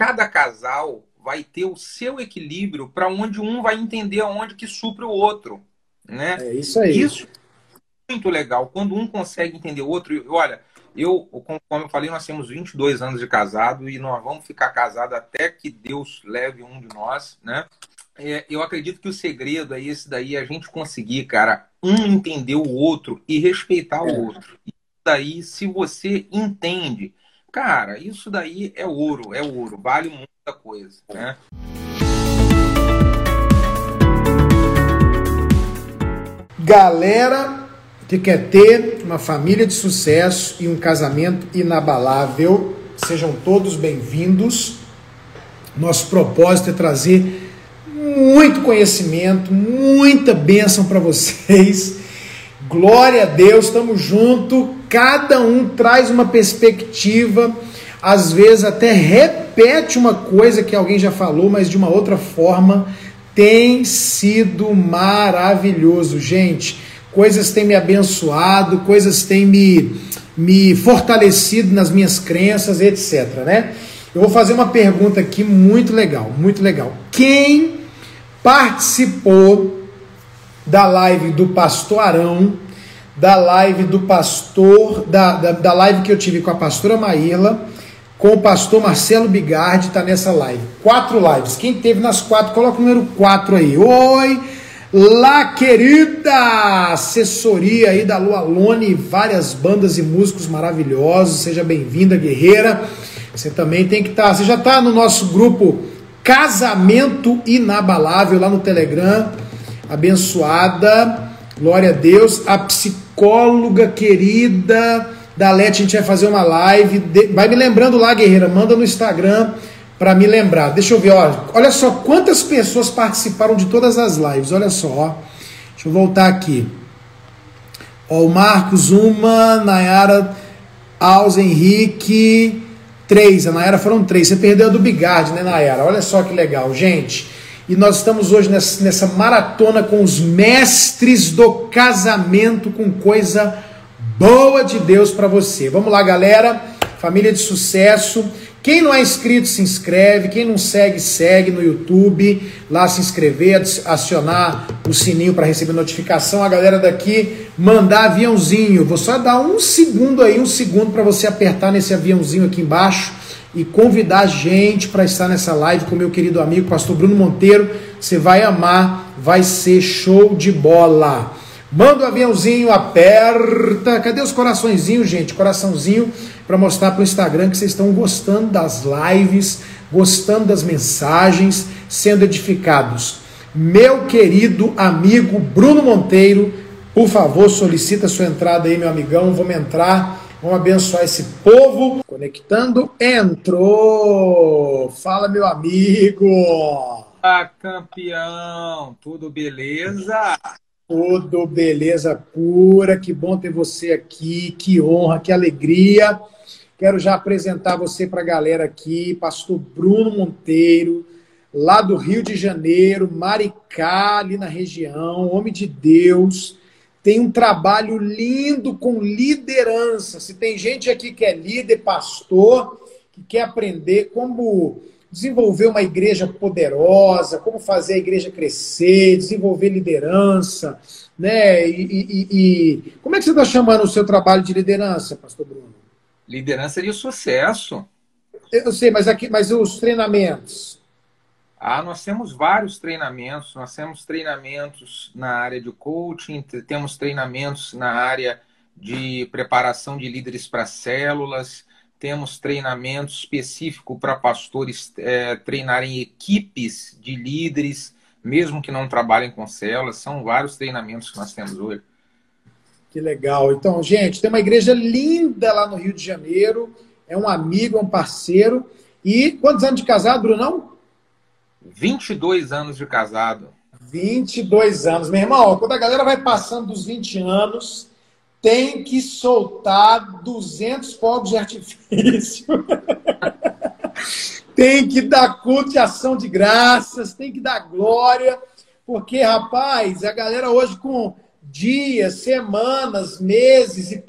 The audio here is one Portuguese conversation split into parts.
cada casal vai ter o seu equilíbrio para onde um vai entender aonde que supre o outro. Né? É isso aí. Isso é muito legal. Quando um consegue entender o outro, olha, eu, como eu falei, nós temos 22 anos de casado e nós vamos ficar casados até que Deus leve um de nós, né? É, eu acredito que o segredo é esse daí, a gente conseguir, cara, um entender o outro e respeitar é. o outro. Isso daí, se você entende, cara, isso daí é ouro, é ouro, vale muita coisa, né? Galera que quer ter uma família de sucesso e um casamento inabalável, sejam todos bem-vindos. Nosso propósito é trazer muito conhecimento, muita bênção para vocês. Glória a Deus, estamos junto. Cada um traz uma perspectiva, às vezes até repete uma coisa que alguém já falou, mas de uma outra forma. Tem sido maravilhoso, gente. Coisas têm me abençoado, coisas têm me, me fortalecido nas minhas crenças, etc. Né? Eu vou fazer uma pergunta aqui muito legal, muito legal. Quem participou da live do pastor Arão, da live do pastor, da, da, da live que eu tive com a pastora Maíla, com o pastor Marcelo Bigardi, está nessa live. Quatro lives. Quem teve nas quatro, coloca o número quatro aí. Oi! Lá, querida! Assessoria aí da Lua Lone, várias bandas e músicos maravilhosos. Seja bem-vinda, guerreira. Você também tem que estar. Tá, você já está no nosso grupo Casamento Inabalável lá no Telegram. Abençoada. Glória a Deus. A psicóloga querida da Leti, a gente vai fazer uma live. Vai me lembrando lá, guerreira. Manda no Instagram para me lembrar. Deixa eu ver, ó. Olha só quantas pessoas participaram de todas as lives. Olha só. Deixa eu voltar aqui. Ó, o Marcos, uma, Nayara, Alves, Henrique, Três, a Nayara foram três. Você perdeu a do Bigard, né, Nayara? Olha só que legal, gente. E nós estamos hoje nessa, nessa maratona com os mestres do casamento, com coisa boa de Deus para você. Vamos lá, galera. Família de sucesso. Quem não é inscrito, se inscreve. Quem não segue, segue no YouTube. Lá se inscrever, acionar o sininho para receber notificação. A galera daqui mandar aviãozinho. Vou só dar um segundo aí, um segundo para você apertar nesse aviãozinho aqui embaixo e convidar a gente para estar nessa live com meu querido amigo pastor Bruno Monteiro. Você vai amar, vai ser show de bola. Manda o aviãozinho, aperta. Cadê os coraçõezinhos, gente? Coraçãozinho para mostrar para o Instagram que vocês estão gostando das lives, gostando das mensagens, sendo edificados. Meu querido amigo Bruno Monteiro, por favor, solicita sua entrada aí, meu amigão. Vamos entrar, vamos abençoar esse povo. Conectando, entrou. Fala, meu amigo. Ah, campeão, tudo beleza? Tudo beleza pura, que bom ter você aqui, que honra, que alegria. Quero já apresentar você para a galera aqui, pastor Bruno Monteiro, lá do Rio de Janeiro, Maricá, ali na região, homem de Deus. Tem um trabalho lindo com liderança. Se tem gente aqui que é líder, pastor, que quer aprender como desenvolver uma igreja poderosa, como fazer a igreja crescer, desenvolver liderança, né? E, e, e... como é que você está chamando o seu trabalho de liderança, Pastor Bruno? Liderança de sucesso. Eu sei, mas aqui, mas os treinamentos. Ah, nós temos vários treinamentos. Nós temos treinamentos na área de coaching, temos treinamentos na área de preparação de líderes para células, temos treinamento específico para pastores é, treinarem equipes de líderes, mesmo que não trabalhem com células. São vários treinamentos que nós temos hoje. Que legal. Então, gente, tem uma igreja linda lá no Rio de Janeiro. É um amigo, é um parceiro. E quantos anos de casado, Brunão? 22 anos de casado. 22 anos. Meu irmão, quando a galera vai passando dos 20 anos, tem que soltar 200 fogos de artifício. tem que dar culto de ação de graças, tem que dar glória. Porque, rapaz, a galera hoje com dias, semanas, meses, e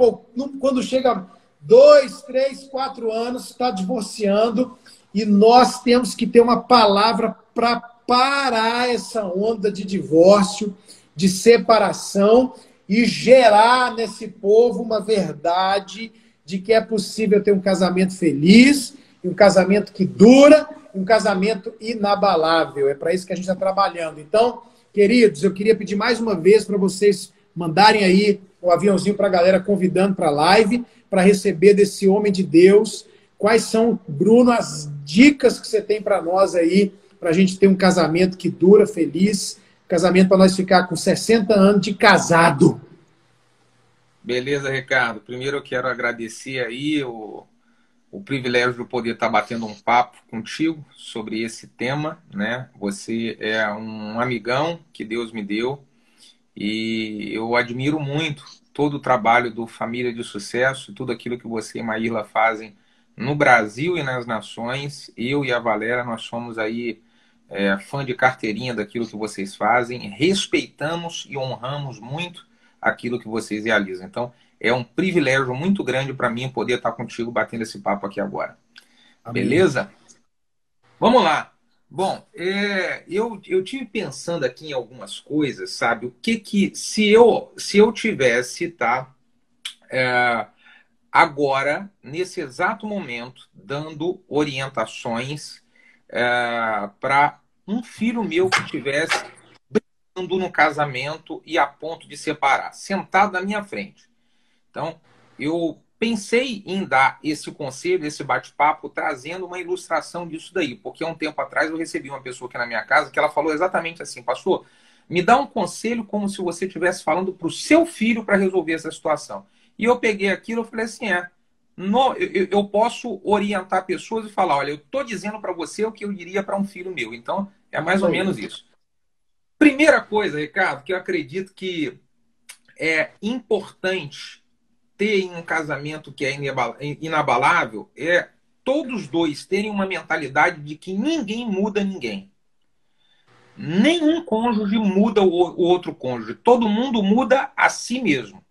quando chega dois, três, quatro anos, está divorciando. E nós temos que ter uma palavra para parar essa onda de divórcio, de separação e gerar nesse povo uma verdade de que é possível ter um casamento feliz, um casamento que dura, um casamento inabalável. É para isso que a gente está trabalhando. Então, queridos, eu queria pedir mais uma vez para vocês mandarem aí o aviãozinho para a galera convidando para a live, para receber desse homem de Deus. Quais são, Bruno, as dicas que você tem para nós aí, para a gente ter um casamento que dura, feliz, casamento para nós ficar com 60 anos de casado. Beleza, Ricardo. Primeiro eu quero agradecer aí o, o privilégio de poder estar batendo um papo contigo sobre esse tema, né? Você é um amigão que Deus me deu e eu admiro muito todo o trabalho do Família de Sucesso, tudo aquilo que você e Maíla fazem no Brasil e nas nações. Eu e a Valera, nós somos aí é, fã de carteirinha daquilo que vocês fazem, respeitamos e honramos muito aquilo que vocês realizam. Então, é um privilégio muito grande para mim poder estar contigo batendo esse papo aqui agora. Amém. Beleza? Vamos lá. Bom, é, eu, eu tive pensando aqui em algumas coisas, sabe? O que que se eu se eu tivesse, tá? É, agora nesse exato momento dando orientações é, para um filho meu que tivesse brigando no casamento e a ponto de separar, sentado na minha frente. Então, eu pensei em dar esse conselho, esse bate-papo, trazendo uma ilustração disso daí, porque há um tempo atrás eu recebi uma pessoa aqui na minha casa que ela falou exatamente assim, pastor, me dá um conselho como se você estivesse falando para o seu filho para resolver essa situação. E eu peguei aquilo e falei assim, é, no, eu, eu, posso orientar pessoas e falar, olha, eu estou dizendo para você o que eu diria para um filho meu. Então, é mais ou menos isso. Primeira coisa, Ricardo, que eu acredito que é importante ter em um casamento que é inabalável é todos dois terem uma mentalidade de que ninguém muda ninguém. Nenhum cônjuge muda o outro cônjuge. Todo mundo muda a si mesmo.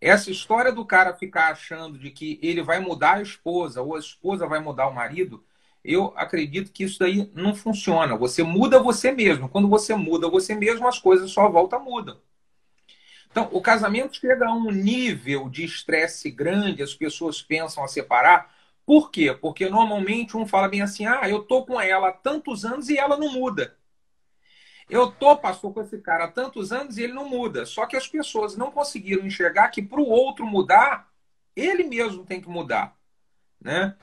Essa história do cara ficar achando de que ele vai mudar a esposa ou a esposa vai mudar o marido, eu acredito que isso daí não funciona. Você muda você mesmo. Quando você muda você mesmo, as coisas só volta mudam. Então, o casamento chega a um nível de estresse grande, as pessoas pensam a separar. Por quê? Porque normalmente um fala bem assim: ah, eu tô com ela há tantos anos e ela não muda. Eu tô, pastor, com esse cara há tantos anos e ele não muda. Só que as pessoas não conseguiram enxergar que para o outro mudar, ele mesmo tem que mudar. Né?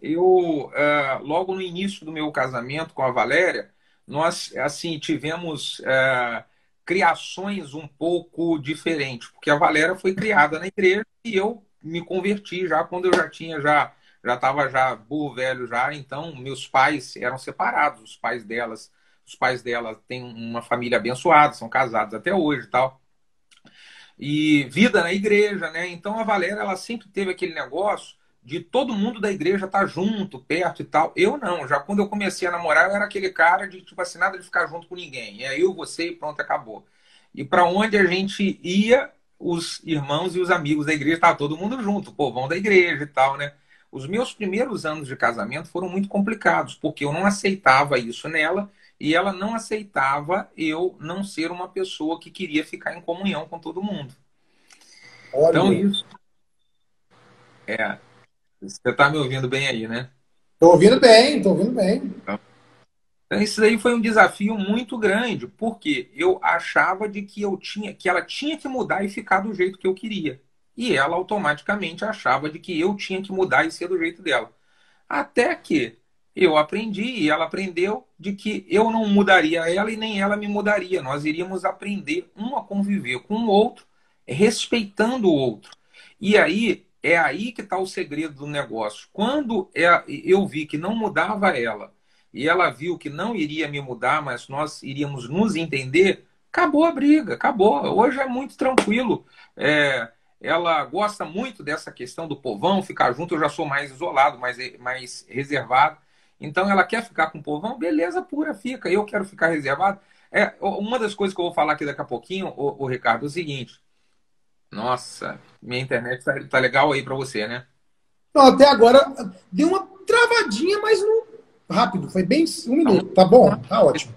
Eu, uh, logo no início do meu casamento com a Valéria, nós assim tivemos. Uh, criações um pouco diferentes, porque a Valéria foi criada na igreja e eu me converti já quando eu já tinha já já estava já burro velho já, então meus pais eram separados, os pais delas, os pais dela têm uma família abençoada, são casados até hoje e tal. E vida na igreja, né? Então a Valéria ela sempre teve aquele negócio de todo mundo da igreja estar tá junto, perto e tal. Eu não, já quando eu comecei a namorar, eu era aquele cara de tipo assim, nada de ficar junto com ninguém. É eu, você e pronto, acabou. E para onde a gente ia, os irmãos e os amigos da igreja, estava todo mundo junto, o povão da igreja e tal, né? Os meus primeiros anos de casamento foram muito complicados, porque eu não aceitava isso nela e ela não aceitava eu não ser uma pessoa que queria ficar em comunhão com todo mundo. Olha. Então, isso. É, você está me ouvindo bem aí, né? Estou ouvindo bem, estou ouvindo bem. Então, isso daí foi um desafio muito grande, porque eu achava de que eu tinha, que ela tinha que mudar e ficar do jeito que eu queria. E ela automaticamente achava de que eu tinha que mudar e ser do jeito dela. Até que eu aprendi e ela aprendeu de que eu não mudaria ela e nem ela me mudaria. Nós iríamos aprender um a conviver com o outro, respeitando o outro. E aí é aí que está o segredo do negócio. Quando é, eu vi que não mudava ela e ela viu que não iria me mudar, mas nós iríamos nos entender, acabou a briga, acabou. Hoje é muito tranquilo. É, ela gosta muito dessa questão do povão, ficar junto. Eu já sou mais isolado, mais, mais reservado. Então ela quer ficar com o povão, beleza pura, fica. Eu quero ficar reservado. É, uma das coisas que eu vou falar aqui daqui a pouquinho, o, Ricardo, é o seguinte: nossa, minha internet tá, tá legal aí para você, né? Não, até agora deu uma travadinha, mas não, rápido, foi bem um minuto. Tá bom, tá ótimo.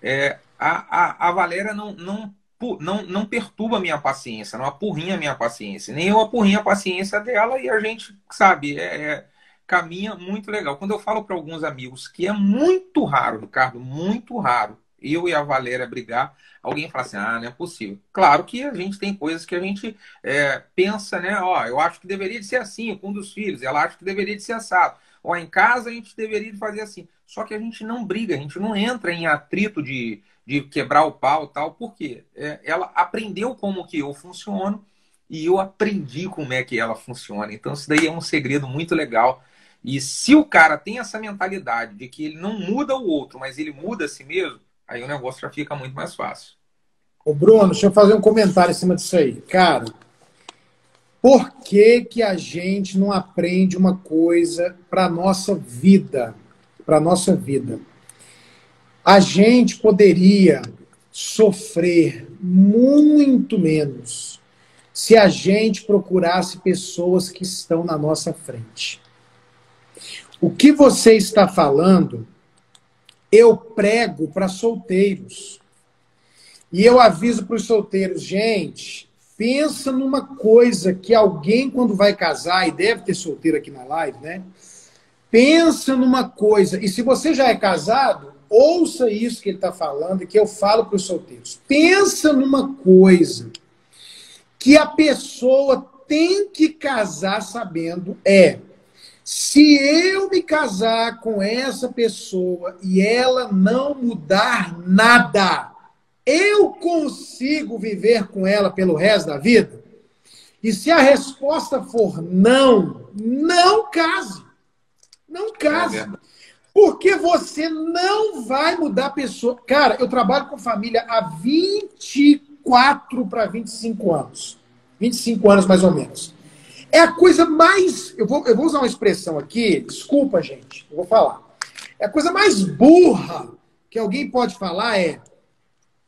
É, a, a, a Valéria não, não, não, não perturba a minha paciência, não apurrinha a minha paciência, nem eu apurrinho a paciência dela e a gente, sabe, é, é caminha muito legal. Quando eu falo para alguns amigos que é muito raro, Ricardo, muito raro, eu e a Valéria brigar, alguém fala assim, ah, não é possível. Claro que a gente tem coisas que a gente é, pensa, né? Ó, eu acho que deveria de ser assim com um dos filhos, ela acha que deveria de ser assado. Ou em casa a gente deveria de fazer assim. Só que a gente não briga, a gente não entra em atrito de, de quebrar o pau tal, porque é, ela aprendeu como que eu funciono e eu aprendi como é que ela funciona. Então isso daí é um segredo muito legal e se o cara tem essa mentalidade de que ele não muda o outro, mas ele muda a si mesmo, aí o negócio já fica muito mais fácil. Ô Bruno, deixa eu fazer um comentário em cima disso aí. Cara, por que, que a gente não aprende uma coisa para nossa vida? Para nossa vida. A gente poderia sofrer muito menos se a gente procurasse pessoas que estão na nossa frente. O que você está falando, eu prego para solteiros. E eu aviso para os solteiros, gente, pensa numa coisa que alguém, quando vai casar, e deve ter solteiro aqui na live, né? Pensa numa coisa, e se você já é casado, ouça isso que ele está falando e que eu falo para os solteiros. Pensa numa coisa que a pessoa tem que casar sabendo é se eu me casar com essa pessoa e ela não mudar nada, eu consigo viver com ela pelo resto da vida? E se a resposta for não, não case. Não case. É porque você não vai mudar a pessoa. Cara, eu trabalho com família há 24 para 25 anos. 25 anos mais ou menos. É a coisa mais. Eu vou, eu vou usar uma expressão aqui, desculpa, gente, eu vou falar. É a coisa mais burra que alguém pode falar é: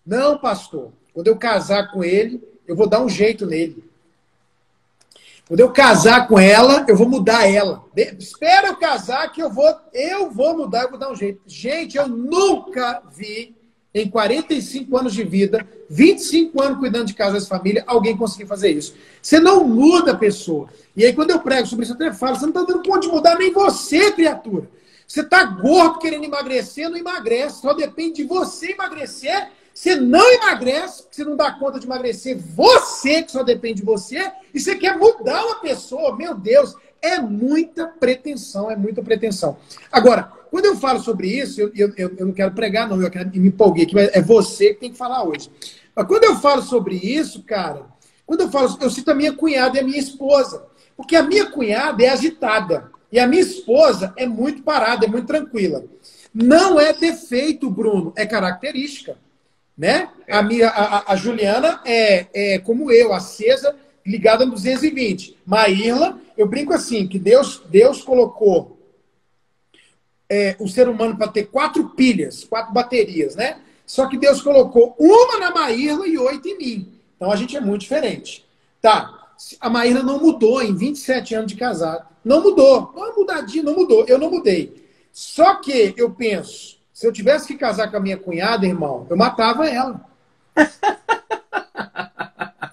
não, pastor, quando eu casar com ele, eu vou dar um jeito nele. Quando eu casar com ela, eu vou mudar ela. Espera eu casar que eu vou, eu vou mudar, eu vou dar um jeito. Gente, eu nunca vi em 45 anos de vida, 25 anos cuidando de casa e família, alguém conseguir fazer isso. Você não muda a pessoa. E aí, quando eu prego sobre isso, eu até falo: você não está dando conta de mudar nem você, criatura. Você está gordo querendo emagrecer, não emagrece. Só depende de você emagrecer. Você não emagrece, você não dá conta de emagrecer. Você, que só depende de você. E você quer mudar uma pessoa. Meu Deus, é muita pretensão, é muita pretensão. Agora, quando eu falo sobre isso, eu, eu, eu não quero pregar, não, eu quero me empolguei aqui, mas é você que tem que falar hoje. Mas quando eu falo sobre isso, cara, quando eu falo, eu cito a minha cunhada e a minha esposa. Porque a minha cunhada é agitada. E a minha esposa é muito parada, é muito tranquila. Não é defeito, Bruno, é característica. Né? A, minha, a, a Juliana é, é como eu, acesa, ligada no 220. Maírla, eu brinco assim, que Deus, Deus colocou é, o ser humano para ter quatro pilhas, quatro baterias, né? Só que Deus colocou uma na Maírla e oito em mim. Então a gente é muito diferente. Tá, a Maírla não mudou em 27 anos de casado. Não mudou. Não mudadinha, não mudou. Eu não mudei. Só que eu penso, se eu tivesse que casar com a minha cunhada, irmão, eu matava ela.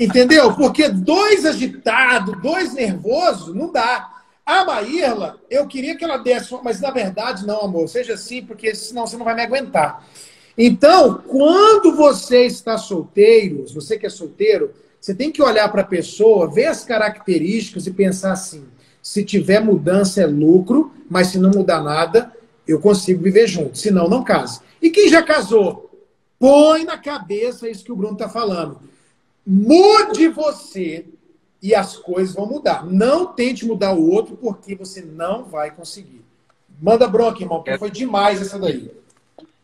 Entendeu? Porque dois agitados, dois nervosos, não dá. A Maírla, eu queria que ela desse, mas na verdade não, amor, seja assim, porque senão você não vai me aguentar. Então, quando você está solteiro, você que é solteiro, você tem que olhar para a pessoa, ver as características e pensar assim: se tiver mudança é lucro, mas se não mudar nada, eu consigo viver junto. Senão, não case. E quem já casou? Põe na cabeça isso que o Bruno está falando. Mude você e as coisas vão mudar. Não tente mudar o outro, porque você não vai conseguir. Manda bronca, irmão, porque foi demais essa daí.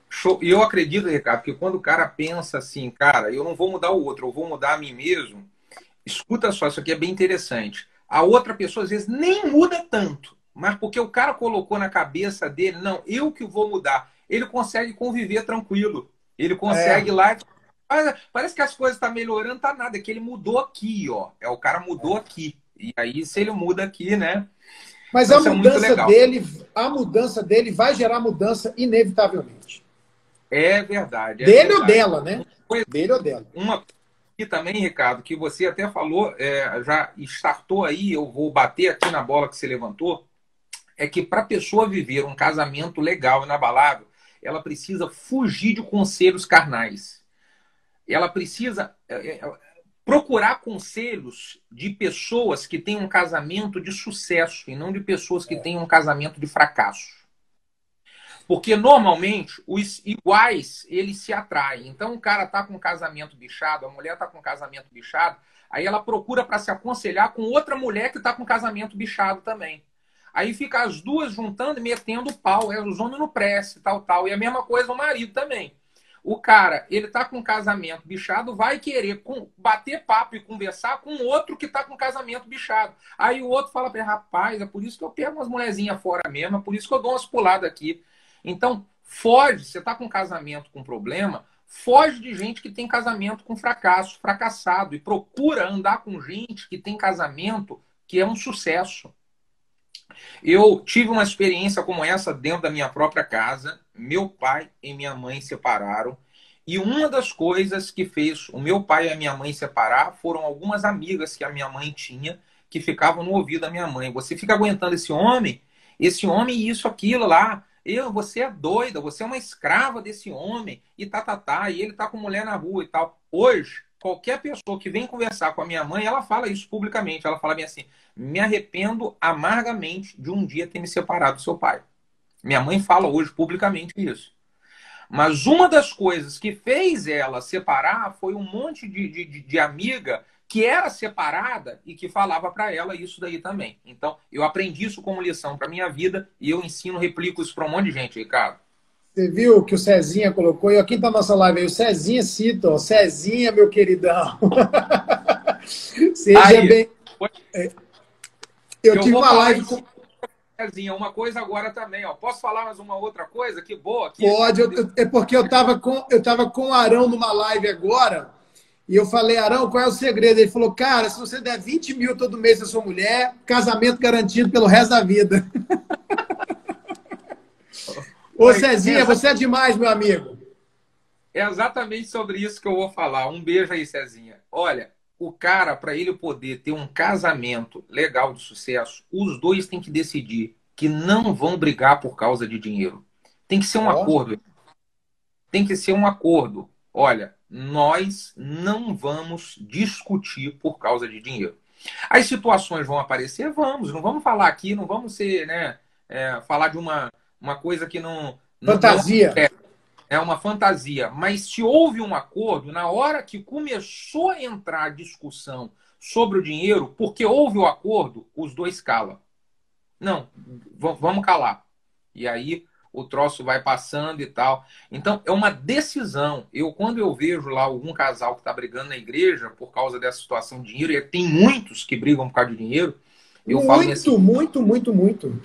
Show. E eu acredito, Ricardo, que quando o cara pensa assim, cara, eu não vou mudar o outro, eu vou mudar a mim mesmo. Escuta só, isso aqui é bem interessante. A outra pessoa, às vezes, nem muda tanto, mas porque o cara colocou na cabeça dele, não, eu que vou mudar. Ele consegue conviver tranquilo. Ele consegue é. lá Parece que as coisas estão tá melhorando, tá nada. É que ele mudou aqui, ó. É o cara mudou é. aqui. E aí, se ele muda aqui, né? Mas a mudança é dele, a mudança dele vai gerar mudança inevitavelmente. É verdade. É dele verdade. ou dela, né? Coisa, dele ou dela. Uma e também, Ricardo, que você até falou, é, já startou aí, eu vou bater aqui na bola que você levantou, é que para a pessoa viver um casamento legal, inabalável, ela precisa fugir de conselhos carnais. Ela precisa é, é, procurar conselhos de pessoas que têm um casamento de sucesso e não de pessoas que é. têm um casamento de fracasso. Porque normalmente os iguais eles se atraem. Então o cara tá com um casamento bichado, a mulher tá com um casamento bichado, aí ela procura para se aconselhar com outra mulher que tá com um casamento bichado também. Aí fica as duas juntando e metendo pau, é os homens no prece, tal, tal. E a mesma coisa o marido também. O cara, ele tá com casamento bichado, vai querer com, bater papo e conversar com outro que tá com casamento bichado. Aí o outro fala para ele, rapaz, é por isso que eu pego umas mulherzinhas fora mesmo, é por isso que eu dou umas puladas aqui. Então, foge, você está com casamento com problema, foge de gente que tem casamento com fracasso, fracassado, e procura andar com gente que tem casamento que é um sucesso. Eu tive uma experiência como essa dentro da minha própria casa. Meu pai e minha mãe separaram. E uma das coisas que fez o meu pai e a minha mãe separar foram algumas amigas que a minha mãe tinha que ficavam no ouvido da minha mãe. Você fica aguentando esse homem, esse homem isso, aquilo lá. Eu, você é doida, você é uma escrava desse homem, e tá, tá, tá, e ele tá com mulher na rua e tal. Hoje, qualquer pessoa que vem conversar com a minha mãe, ela fala isso publicamente. Ela fala bem assim: me arrependo amargamente de um dia ter me separado do seu pai. Minha mãe fala hoje publicamente isso. Mas uma das coisas que fez ela separar foi um monte de, de, de amiga que era separada e que falava para ela isso daí também. Então, eu aprendi isso como lição para minha vida e eu ensino, replico isso para um monte de gente, Ricardo. Você viu que o Cezinha colocou, e aqui está a nossa live aí, o Cezinha cita, ó, Cezinha, meu queridão. Seja aí, bem. É, eu, eu tive uma live com. Cezinha, uma coisa agora também, ó. Posso falar mais uma outra coisa? Que boa. Que Pode, eu, é porque eu estava com, eu tava com o Arão numa live agora. E eu falei, Arão, qual é o segredo? Ele falou, cara, se você der 20 mil todo mês para sua mulher, casamento garantido pelo resto da vida. Ô, Cezinha, você é demais, meu amigo. É exatamente sobre isso que eu vou falar. Um beijo aí, Cezinha. Olha, o cara, para ele poder ter um casamento legal de sucesso, os dois têm que decidir que não vão brigar por causa de dinheiro. Tem que ser um acordo. Tem que ser um acordo. Olha, nós não vamos discutir por causa de dinheiro. As situações vão aparecer? Vamos, não vamos falar aqui, não vamos ser, né, é, falar de uma, uma coisa que não. Fantasia. Não é, é uma fantasia. Mas se houve um acordo, na hora que começou a entrar a discussão sobre o dinheiro, porque houve o acordo, os dois calam. Não, vamos calar. E aí o troço vai passando e tal. Então, é uma decisão. Eu, quando eu vejo lá algum casal que está brigando na igreja por causa dessa situação de dinheiro, e tem muitos que brigam por causa de dinheiro, eu muito, falo assim, muito, muito, muito.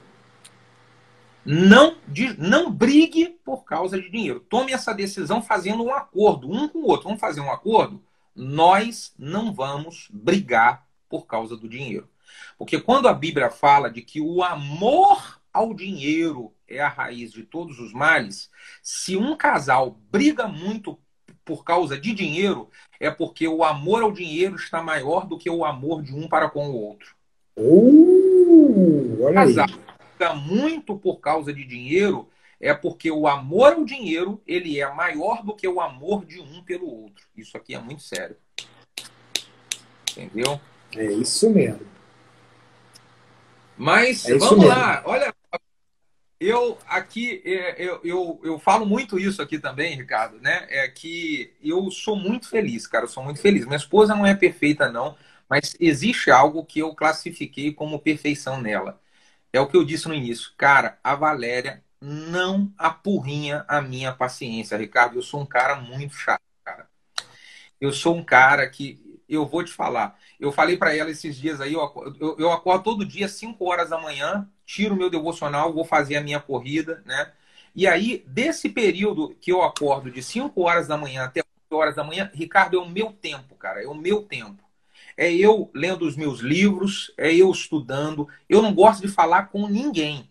Não, não brigue por causa de dinheiro. Tome essa decisão fazendo um acordo, um com o outro. Vamos fazer um acordo? Nós não vamos brigar por causa do dinheiro. Porque quando a Bíblia fala de que o amor ao dinheiro é a raiz de todos os males, se um casal briga muito por causa de dinheiro, é porque o amor ao dinheiro está maior do que o amor de um para com o outro. Uh, olha casal aí. Muito por causa de dinheiro, é porque o amor ao dinheiro ele é maior do que o amor de um pelo outro. Isso aqui é muito sério. Entendeu? É isso mesmo. Mas é vamos lá, olha eu aqui, é, eu, eu, eu falo muito isso aqui também, Ricardo, né? É que eu sou muito feliz, cara, eu sou muito feliz. Minha esposa não é perfeita, não, mas existe algo que eu classifiquei como perfeição nela. É o que eu disse no início. Cara, a Valéria não apurrinha a minha paciência, Ricardo. Eu sou um cara muito chato, cara. Eu sou um cara que, eu vou te falar, eu falei para ela esses dias aí, eu, eu, eu acordo todo dia, 5 horas da manhã, tiro meu devocional, vou fazer a minha corrida, né? E aí, desse período que eu acordo de 5 horas da manhã até 8 horas da manhã, Ricardo, é o meu tempo, cara, é o meu tempo. É eu lendo os meus livros, é eu estudando. Eu não gosto de falar com ninguém.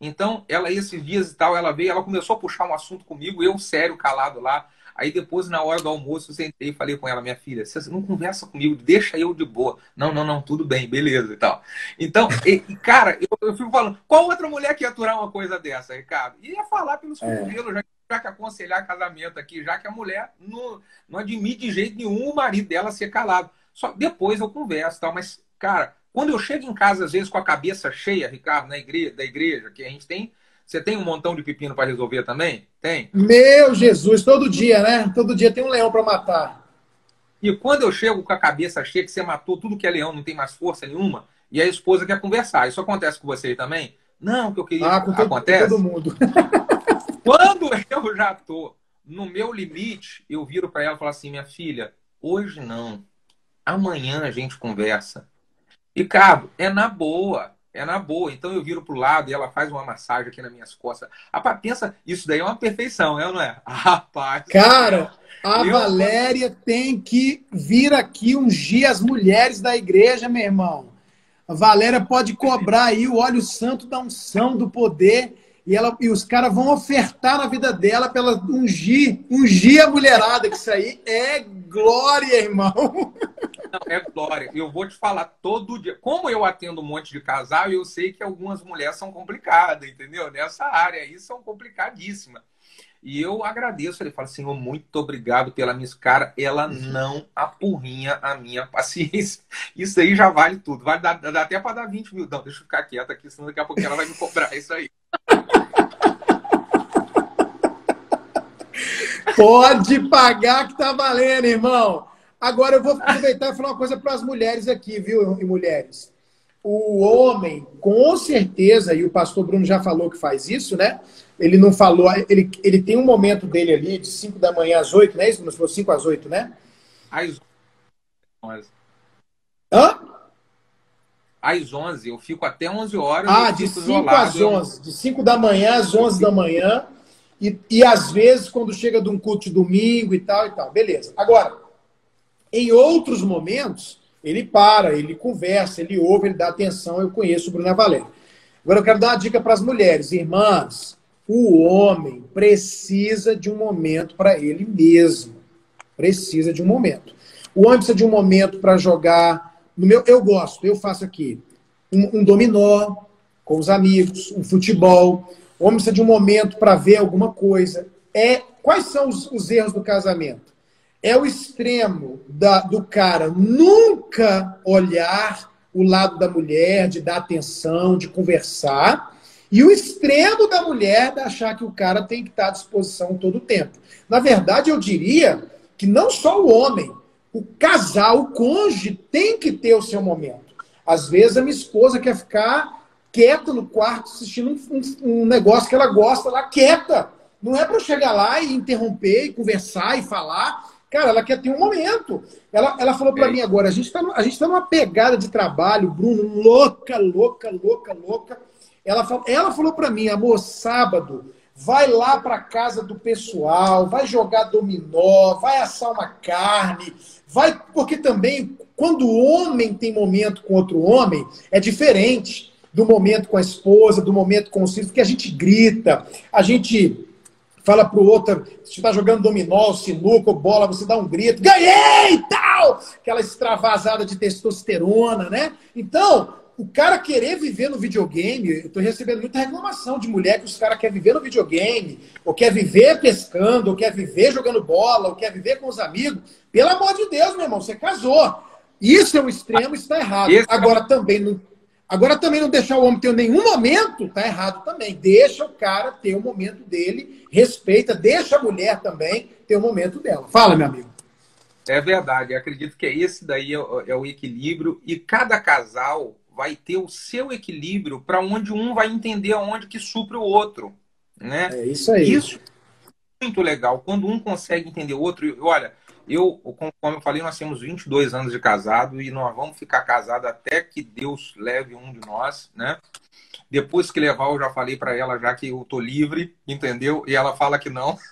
Então, ela, esses dias e tal, ela veio, ela começou a puxar um assunto comigo, eu sério, calado lá. Aí depois, na hora do almoço, eu sentei e falei com ela, minha filha, você não conversa comigo, deixa eu de boa. Não, não, não, tudo bem, beleza e tal. Então, e, cara, eu, eu, fico falando, qual outra mulher que ia aturar uma coisa dessa, Ricardo? Ia falar pelos é. cotovelos, já, já que aconselhar casamento aqui, já que a mulher não, não admite de jeito nenhum o marido dela ser calado. Só depois eu converso tal, mas, cara, quando eu chego em casa, às vezes, com a cabeça cheia, Ricardo, na igreja, da igreja, que a gente tem você tem um montão de pepino para resolver também? Tem? Meu Jesus, todo dia, né? Todo dia tem um leão para matar. E quando eu chego com a cabeça cheia, que você matou tudo que é leão, não tem mais força nenhuma, e a esposa quer conversar. Isso acontece com você também? Não, que eu queria. Ah, com todo, acontece. Com todo mundo. quando eu já tô no meu limite, eu viro para ela e falo assim: minha filha, hoje não. Amanhã a gente conversa. E, Cabo, é na boa. É na boa. Então eu viro pro lado e ela faz uma massagem aqui nas minhas costas. Rapaz, pensa, isso daí é uma perfeição, é ou não é? Rapaz. Cara, a eu... Valéria tem que vir aqui ungir as mulheres da igreja, meu irmão. A Valéria pode cobrar aí o óleo santo da unção, do poder. E, ela, e os caras vão ofertar na vida dela para ela ungir, ungir a mulherada, que isso aí é glória, irmão. Não, é glória. Eu vou te falar todo dia. Como eu atendo um monte de casal, eu sei que algumas mulheres são complicadas, entendeu? Nessa área aí são complicadíssimas. E eu agradeço. Ele fala, Senhor, muito obrigado pela minha cara. Ela não apurrinha a minha paciência. Isso aí já vale tudo. Vai dar, dá até para dar 20 mil. Não, deixa eu ficar quieta aqui, senão daqui a pouco ela vai me cobrar isso aí. Pode pagar que tá valendo, irmão. Agora eu vou aproveitar e falar uma coisa para as mulheres aqui, viu, e mulheres. O homem, com certeza, e o pastor Bruno já falou que faz isso, né? Ele não falou, ele, ele tem um momento dele ali, de 5 da manhã às 8, né? Isso não falou 5 às 8, né? Às 11. Hã? Às 11, eu fico até 11 horas. Ah, de 5 às 11. De 5 da manhã às 11 da manhã. E, e às vezes, quando chega de um culto de domingo e tal e tal. Beleza. Agora, em outros momentos, ele para, ele conversa, ele ouve, ele dá atenção. Eu conheço o Bruno Valério. Agora eu quero dar uma dica para as mulheres. Irmãs, o homem precisa de um momento para ele mesmo. Precisa de um momento. O homem precisa de um momento para jogar. No meu, eu gosto, eu faço aqui um, um dominó com os amigos, um futebol. O homem precisa de um momento para ver alguma coisa. É quais são os, os erros do casamento? É o extremo da, do cara nunca olhar o lado da mulher, de dar atenção, de conversar, e o extremo da mulher de achar que o cara tem que estar à disposição todo o tempo. Na verdade, eu diria que não só o homem, o casal, o cônjuge tem que ter o seu momento. Às vezes a minha esposa quer ficar quieta no quarto assistindo um, um, um negócio que ela gosta lá, quieta. Não é para chegar lá e interromper, e conversar e falar. Cara, ela quer ter um momento. Ela, ela falou para mim agora: a gente está tá numa pegada de trabalho, Bruno, louca, louca, louca, louca. Ela, ela falou para mim, amor, sábado, vai lá para casa do pessoal, vai jogar dominó, vai assar uma carne, vai. Porque também, quando o homem tem momento com outro homem, é diferente do momento com a esposa, do momento com os filhos, porque a gente grita, a gente fala pro outro, se está jogando dominó, sinuca, bola, você dá um grito, ganhei tal! Aquela extravasada de testosterona, né? Então, o cara querer viver no videogame, eu tô recebendo muita reclamação de mulher que os caras querem viver no videogame, ou quer viver pescando, ou quer viver jogando bola, ou quer viver com os amigos. Pelo amor de Deus, meu irmão, você casou. Isso é um extremo, está errado. É Agora também não Agora, também não deixar o homem ter nenhum momento, tá errado também. Deixa o cara ter o momento dele, respeita, deixa a mulher também ter o momento dela. Fala, meu amigo. É verdade, eu acredito que esse daí é, é o equilíbrio e cada casal vai ter o seu equilíbrio para onde um vai entender aonde que supre o outro, né? É isso aí. Isso é muito legal quando um consegue entender o outro. Olha, eu, como eu falei, nós temos 22 anos de casado e nós vamos ficar casados até que Deus leve um de nós, né? Depois que levar, eu já falei para ela já que eu tô livre, entendeu? E ela fala que não.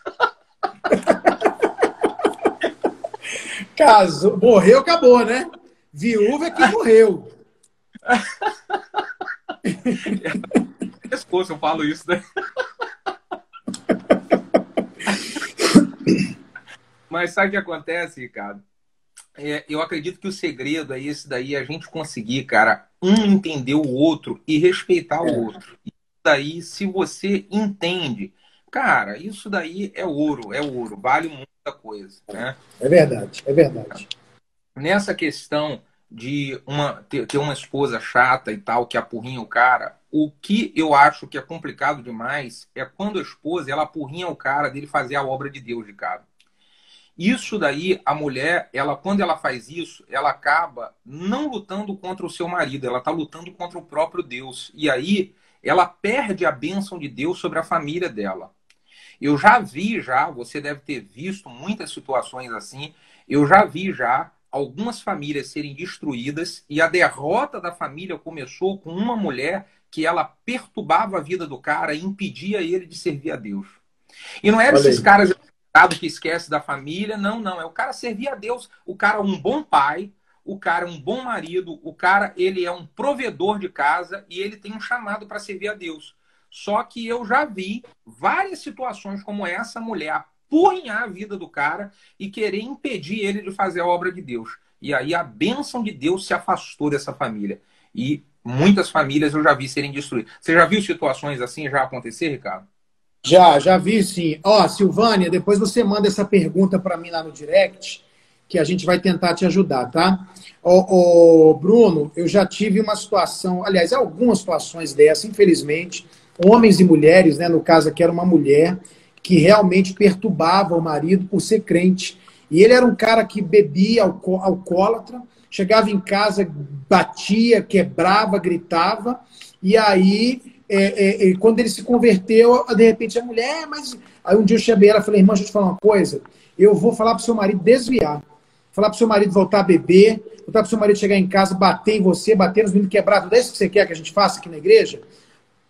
Caso, morreu, acabou, né? Viúva é que morreu. Pescoço, eu falo isso, né? Mas sabe o que acontece, Ricardo? É, eu acredito que o segredo é esse daí, a gente conseguir, cara, um entender o outro e respeitar o é. outro. Isso daí, se você entende, cara, isso daí é ouro, é ouro, vale muita coisa, né? É verdade, é verdade. Nessa questão de uma, ter, ter uma esposa chata e tal, que apurrinha o cara, o que eu acho que é complicado demais é quando a esposa ela apurrinha o cara dele fazer a obra de Deus, Ricardo. Isso daí, a mulher, ela quando ela faz isso, ela acaba não lutando contra o seu marido, ela está lutando contra o próprio Deus. E aí ela perde a bênção de Deus sobre a família dela. Eu já vi já, você deve ter visto muitas situações assim. Eu já vi já algumas famílias serem destruídas e a derrota da família começou com uma mulher que ela perturbava a vida do cara e impedia ele de servir a Deus. E não eram esses caras que esquece da família, não, não, é o cara servir a Deus, o cara é um bom pai, o cara é um bom marido, o cara ele é um provedor de casa e ele tem um chamado para servir a Deus. Só que eu já vi várias situações como essa mulher apurrinhar a vida do cara e querer impedir ele de fazer a obra de Deus. E aí a bênção de Deus se afastou dessa família. E muitas famílias eu já vi serem destruídas. Você já viu situações assim já acontecer, Ricardo? Já, já vi sim. Ó, Silvânia, depois você manda essa pergunta para mim lá no direct, que a gente vai tentar te ajudar, tá? Ô, ô, Bruno, eu já tive uma situação, aliás, algumas situações dessa, infelizmente, homens e mulheres, né? No caso aqui era uma mulher que realmente perturbava o marido por ser crente. E ele era um cara que bebia alcoólatra, chegava em casa, batia, quebrava, gritava, e aí, é, é, quando ele se converteu, de repente a mulher, mas. Aí um dia eu chamei ela e falei, irmã, deixa eu te falar uma coisa, eu vou falar para seu marido desviar. Falar para seu marido voltar a beber, voltar para seu marido chegar em casa, bater em você, bater nos meninos quebrados. Não é isso que você quer que a gente faça aqui na igreja?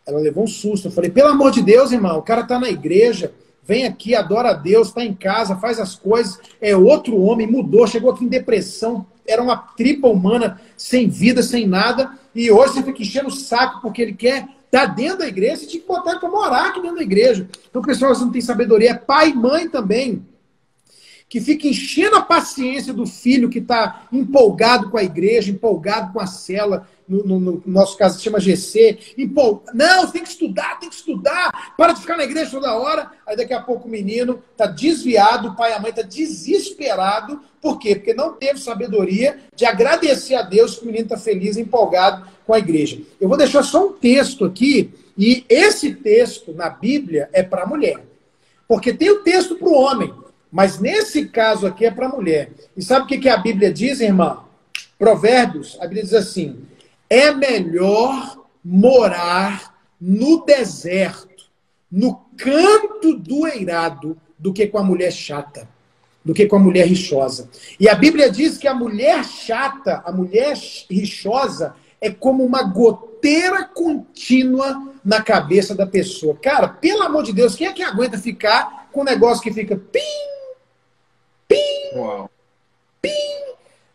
Ela levou um susto. Eu falei, pelo amor de Deus, irmão, o cara está na igreja, vem aqui, adora a Deus, está em casa, faz as coisas, é outro homem, mudou, chegou aqui em depressão, era uma tripa humana, sem vida, sem nada, e hoje você fica enchendo o saco porque ele quer estar tá dentro da igreja, você tinha que botar para morar aqui dentro da igreja. Então, pessoal, você não tem sabedoria, é pai e mãe também, que fica enchendo a paciência do filho que está empolgado com a igreja, empolgado com a cela, no, no, no, nosso caso se chama GC, e pô, não, tem que estudar, tem que estudar, para de ficar na igreja toda hora. Aí daqui a pouco o menino está desviado, o pai e a mãe está desesperado. Por quê? Porque não teve sabedoria de agradecer a Deus que o menino está feliz, empolgado com a igreja. Eu vou deixar só um texto aqui, e esse texto na Bíblia é para a mulher. Porque tem o texto para o homem, mas nesse caso aqui é para a mulher. E sabe o que, que a Bíblia diz, irmã? Provérbios, a Bíblia diz assim: é melhor morar no deserto, no canto do eirado, do que com a mulher chata, do que com a mulher rixosa. E a Bíblia diz que a mulher chata, a mulher rixosa, é como uma goteira contínua na cabeça da pessoa. Cara, pelo amor de Deus, quem é que aguenta ficar com um negócio que fica pim, pim, Uau. pim,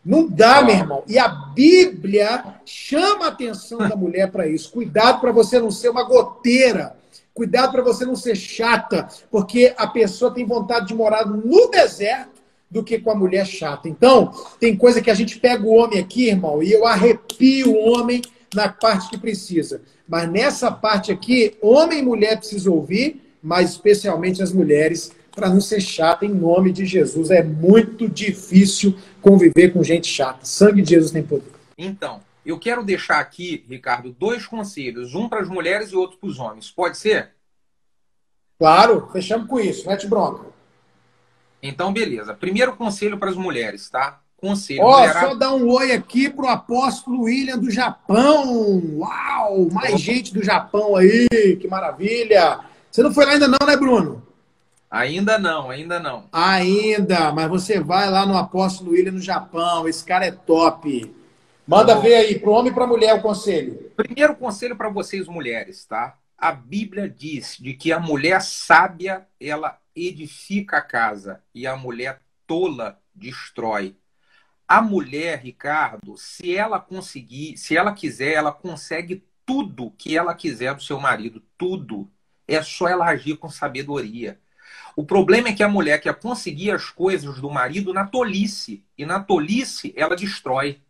não dá, meu irmão. E a Bíblia chama a atenção da mulher para isso. Cuidado para você não ser uma goteira. Cuidado para você não ser chata, porque a pessoa tem vontade de morar no deserto do que com a mulher chata. Então, tem coisa que a gente pega o homem aqui, irmão, e eu arrepio o homem na parte que precisa. Mas nessa parte aqui, homem e mulher precisam ouvir, mas especialmente as mulheres para não ser chata em nome de Jesus. É muito difícil conviver com gente chata. Sangue de Jesus tem poder. Então, eu quero deixar aqui, Ricardo, dois conselhos, um para as mulheres e outro para os homens. Pode ser? Claro, fechamos com isso, mete bronca. Então, beleza. Primeiro conselho para as mulheres, tá? Conselho. Ó, oh, só dar um oi aqui pro apóstolo William do Japão. Uau, mais gente do Japão aí, que maravilha. Você não foi lá ainda não, né, Bruno? Ainda não, ainda não. Ainda, mas você vai lá no Apóstolo William no Japão, esse cara é top. Manda ver aí, para o homem e para a mulher o conselho. Primeiro conselho para vocês mulheres, tá? A Bíblia diz de que a mulher sábia, ela edifica a casa e a mulher tola destrói. a mulher, Ricardo, se ela conseguir, se ela quiser, ela consegue tudo que ela quiser do seu marido, tudo. É só ela agir com sabedoria. O problema é que a mulher quer conseguir as coisas do marido na tolice. E na tolice ela destrói.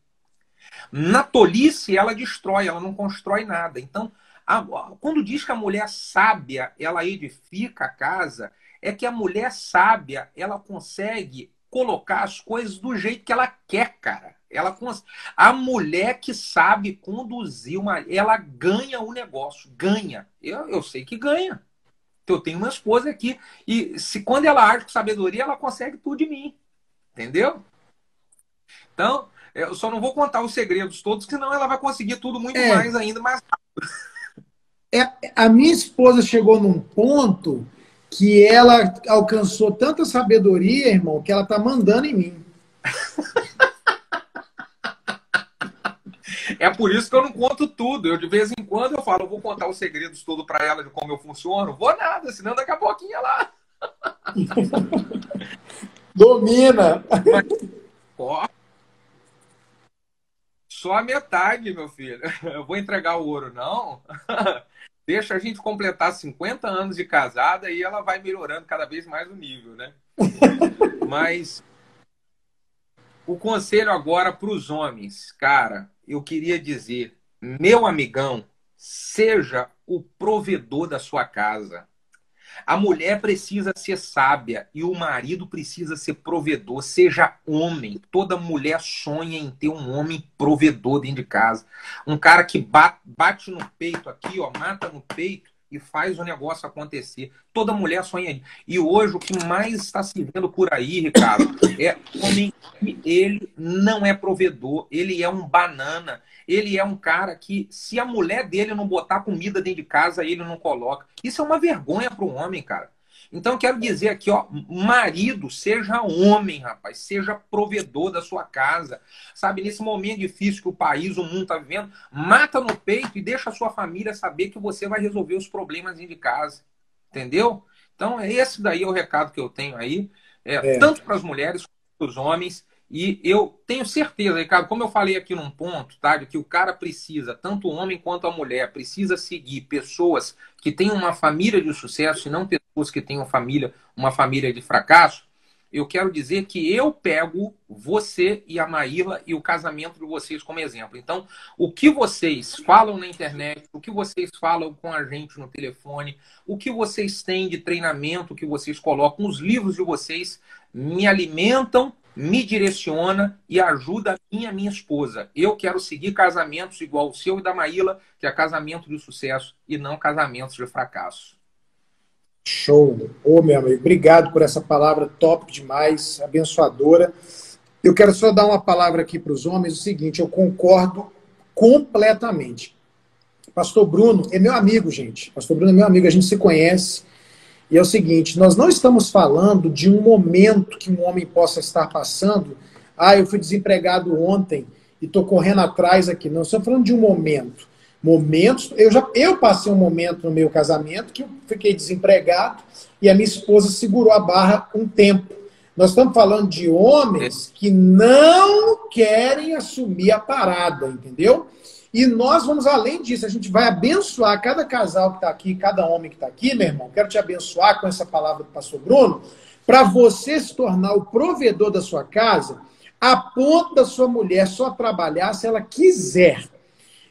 Na tolice ela destrói, ela não constrói nada. Então, a, quando diz que a mulher sábia ela edifica a casa, é que a mulher sábia ela consegue colocar as coisas do jeito que ela quer, cara. Ela a mulher que sabe conduzir uma, ela ganha o negócio, ganha. Eu, eu sei que ganha. Eu tenho uma esposa aqui e se quando ela age com sabedoria, ela consegue tudo de mim. Entendeu? Então, eu só não vou contar os segredos todos, senão ela vai conseguir tudo muito é. mais ainda mais rápido. É, a minha esposa chegou num ponto que ela alcançou tanta sabedoria, irmão, que ela tá mandando em mim. É por isso que eu não conto tudo. Eu de vez em quando eu falo, eu vou contar os segredos todo para ela de como eu funciono. Vou nada, senão daqui a pouquinho ela. Domina! Mas, ó, só a metade, meu filho. Eu vou entregar o ouro, não. Deixa a gente completar 50 anos de casada e ela vai melhorando cada vez mais o nível, né? Mas o conselho agora para os homens, cara, eu queria dizer, meu amigão, seja o provedor da sua casa. A mulher precisa ser sábia e o marido precisa ser provedor. Seja homem. Toda mulher sonha em ter um homem provedor dentro de casa. Um cara que bate no peito aqui, ó, mata no peito e faz o negócio acontecer. Toda mulher sonha. E hoje o que mais está se vendo por aí, Ricardo, é homem que ele não é provedor, ele é um banana. Ele é um cara que, se a mulher dele não botar comida dentro de casa, ele não coloca. Isso é uma vergonha para o homem, cara. Então, quero dizer aqui, ó, marido, seja homem, rapaz, seja provedor da sua casa. Sabe, nesse momento difícil que o país, o mundo está vivendo, mata no peito e deixa a sua família saber que você vai resolver os problemas de casa. Entendeu? Então, esse daí é o recado que eu tenho aí, é, é. tanto para as mulheres quanto para os homens. E eu tenho certeza, Ricardo, como eu falei aqui num ponto, tá? De que o cara precisa, tanto o homem quanto a mulher, precisa seguir pessoas que têm uma família de sucesso e não pessoas que tenham família, uma família de fracasso. Eu quero dizer que eu pego você e a Maíla e o casamento de vocês como exemplo. Então, o que vocês falam na internet, o que vocês falam com a gente no telefone, o que vocês têm de treinamento, que vocês colocam, os livros de vocês me alimentam me direciona e ajuda a minha minha esposa. Eu quero seguir casamentos igual o seu e da Maíla, que é casamento de sucesso e não casamentos de fracasso. Show! Ô, oh, meu amigo, obrigado por essa palavra top demais, abençoadora. Eu quero só dar uma palavra aqui para os homens, o seguinte, eu concordo completamente. Pastor Bruno é meu amigo, gente. Pastor Bruno é meu amigo, a gente se conhece. E é o seguinte: nós não estamos falando de um momento que um homem possa estar passando. Ah, eu fui desempregado ontem e estou correndo atrás aqui. Não, estamos falando de um momento. Momentos. Eu já eu passei um momento no meu casamento que eu fiquei desempregado e a minha esposa segurou a barra um tempo. Nós estamos falando de homens que não querem assumir a parada, entendeu? E nós vamos além disso, a gente vai abençoar cada casal que está aqui, cada homem que está aqui, meu irmão. Quero te abençoar com essa palavra do pastor Bruno, para você se tornar o provedor da sua casa, a ponto da sua mulher só trabalhar se ela quiser.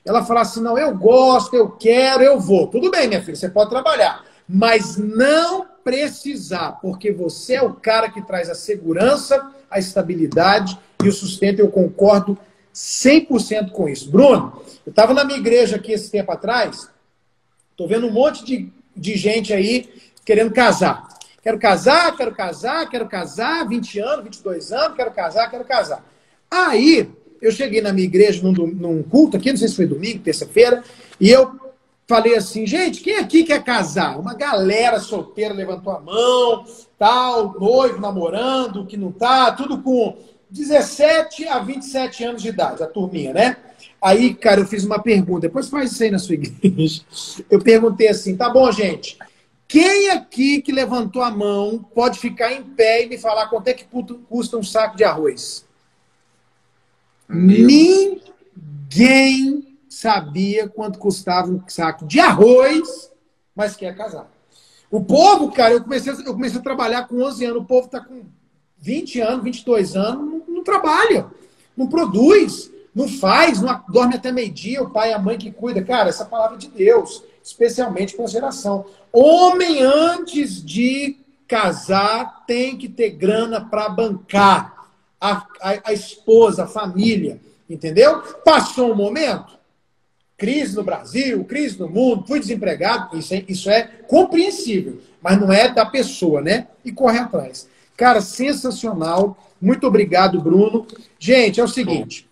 Ela falar assim: não, eu gosto, eu quero, eu vou. Tudo bem, minha filha, você pode trabalhar, mas não precisar, porque você é o cara que traz a segurança, a estabilidade e o sustento. Eu concordo 100% com isso. Bruno, eu estava na minha igreja aqui esse tempo atrás, estou vendo um monte de, de gente aí querendo casar. Quero casar, quero casar, quero casar, 20 anos, 22 anos, quero casar, quero casar. Aí, eu cheguei na minha igreja num, num culto aqui, não sei se foi domingo, terça-feira, e eu falei assim, gente, quem aqui quer casar? Uma galera solteira levantou a mão, tal, noivo, namorando, que não tá, tudo com 17 a 27 anos de idade, a turminha, né? Aí, cara, eu fiz uma pergunta, depois faz isso aí na sua igreja. Eu perguntei assim: tá bom, gente, quem aqui que levantou a mão pode ficar em pé e me falar quanto é que custa um saco de arroz? Meu. Ninguém sabia quanto custava um saco de arroz, mas quer casar. O povo, cara, eu comecei, eu comecei a trabalhar com 11 anos, o povo está com 20 anos, 22 anos, trabalha, não produz, não faz, não dorme até meio-dia, o pai e a mãe que cuida. Cara, essa palavra de Deus, especialmente para a geração. Homem, antes de casar, tem que ter grana para bancar a, a, a esposa, a família. Entendeu? Passou um momento, crise no Brasil, crise no mundo, fui desempregado, isso é, isso é compreensível, mas não é da pessoa, né? E corre atrás. Cara, sensacional. Muito obrigado, Bruno. Gente, é o seguinte: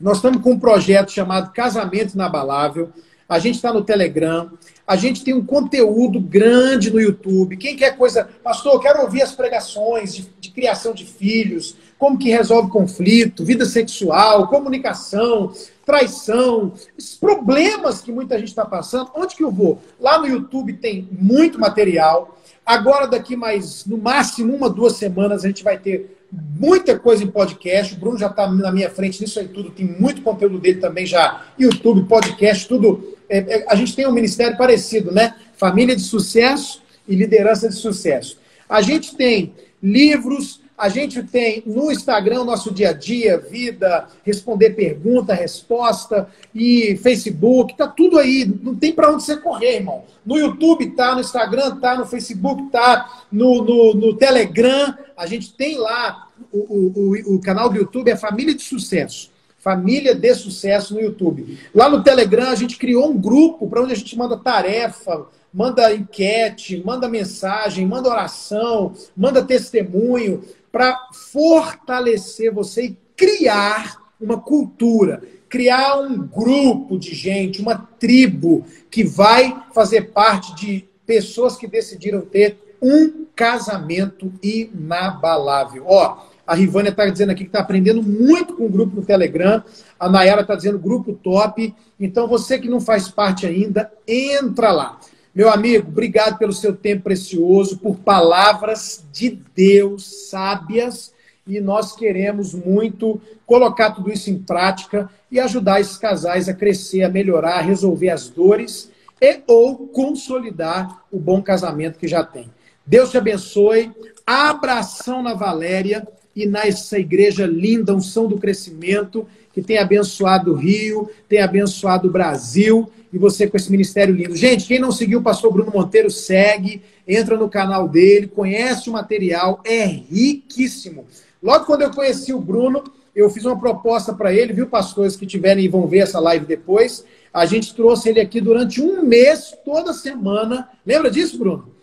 nós estamos com um projeto chamado Casamento Inabalável. A gente está no Telegram. A gente tem um conteúdo grande no YouTube. Quem quer coisa. Pastor, eu quero ouvir as pregações de, de criação de filhos, como que resolve conflito, vida sexual, comunicação, traição, problemas que muita gente está passando. Onde que eu vou? Lá no YouTube tem muito material. Agora, daqui mais, no máximo, uma, duas semanas, a gente vai ter muita coisa em podcast. O Bruno já está na minha frente nisso aí tudo. Tem muito conteúdo dele também já. YouTube, podcast, tudo. É, é, a gente tem um ministério parecido, né? Família de sucesso e liderança de sucesso. A gente tem livros, a gente tem no Instagram o nosso dia a dia, vida, responder pergunta, resposta, e Facebook, tá tudo aí. Não tem para onde você correr, irmão. No YouTube tá, no Instagram tá, no Facebook tá, no, no, no Telegram. A gente tem lá o, o, o, canal do YouTube, é Família de Sucesso. Família de Sucesso no YouTube. Lá no Telegram a gente criou um grupo para onde a gente manda tarefa, manda enquete, manda mensagem, manda oração, manda testemunho para fortalecer você e criar uma cultura, criar um grupo de gente, uma tribo que vai fazer parte de pessoas que decidiram ter um casamento inabalável. Ó, a Rivânia está dizendo aqui que está aprendendo muito com o grupo no Telegram. A Nayara está dizendo grupo top. Então, você que não faz parte ainda, entra lá. Meu amigo, obrigado pelo seu tempo precioso, por palavras de Deus sábias. E nós queremos muito colocar tudo isso em prática e ajudar esses casais a crescer, a melhorar, a resolver as dores e ou consolidar o bom casamento que já tem. Deus te abençoe. Abração na Valéria e nessa igreja linda, unção do crescimento, que tem abençoado o Rio, tem abençoado o Brasil e você com esse ministério lindo. Gente, quem não seguiu o pastor Bruno Monteiro, segue, entra no canal dele, conhece o material, é riquíssimo. Logo quando eu conheci o Bruno, eu fiz uma proposta para ele, viu, pastores que tiverem e vão ver essa live depois. A gente trouxe ele aqui durante um mês, toda semana. Lembra disso, Bruno?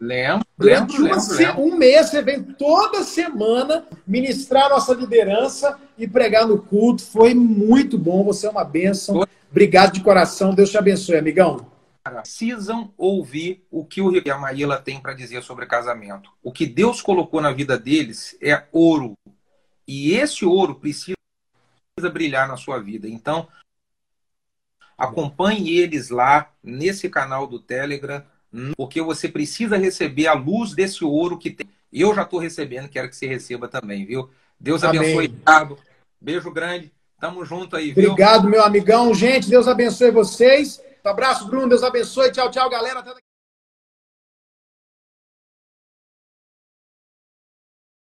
Lembro, Durante lembro, uma, lembro, um mês você vem toda semana ministrar nossa liderança e pregar no culto. Foi muito bom, você é uma bênção. Obrigado de coração, Deus te abençoe, amigão. Precisam ouvir o que o e a Maíla tem para dizer sobre casamento. O que Deus colocou na vida deles é ouro. E esse ouro precisa brilhar na sua vida. Então, acompanhe eles lá nesse canal do Telegram porque você precisa receber a luz desse ouro que tem. Eu já estou recebendo, quero que você receba também, viu? Deus abençoe, Ricardo. Beijo grande. Tamo junto aí, viu? Obrigado, meu amigão. Gente, Deus abençoe vocês. Um abraço, Bruno. Deus abençoe. Tchau, tchau, galera.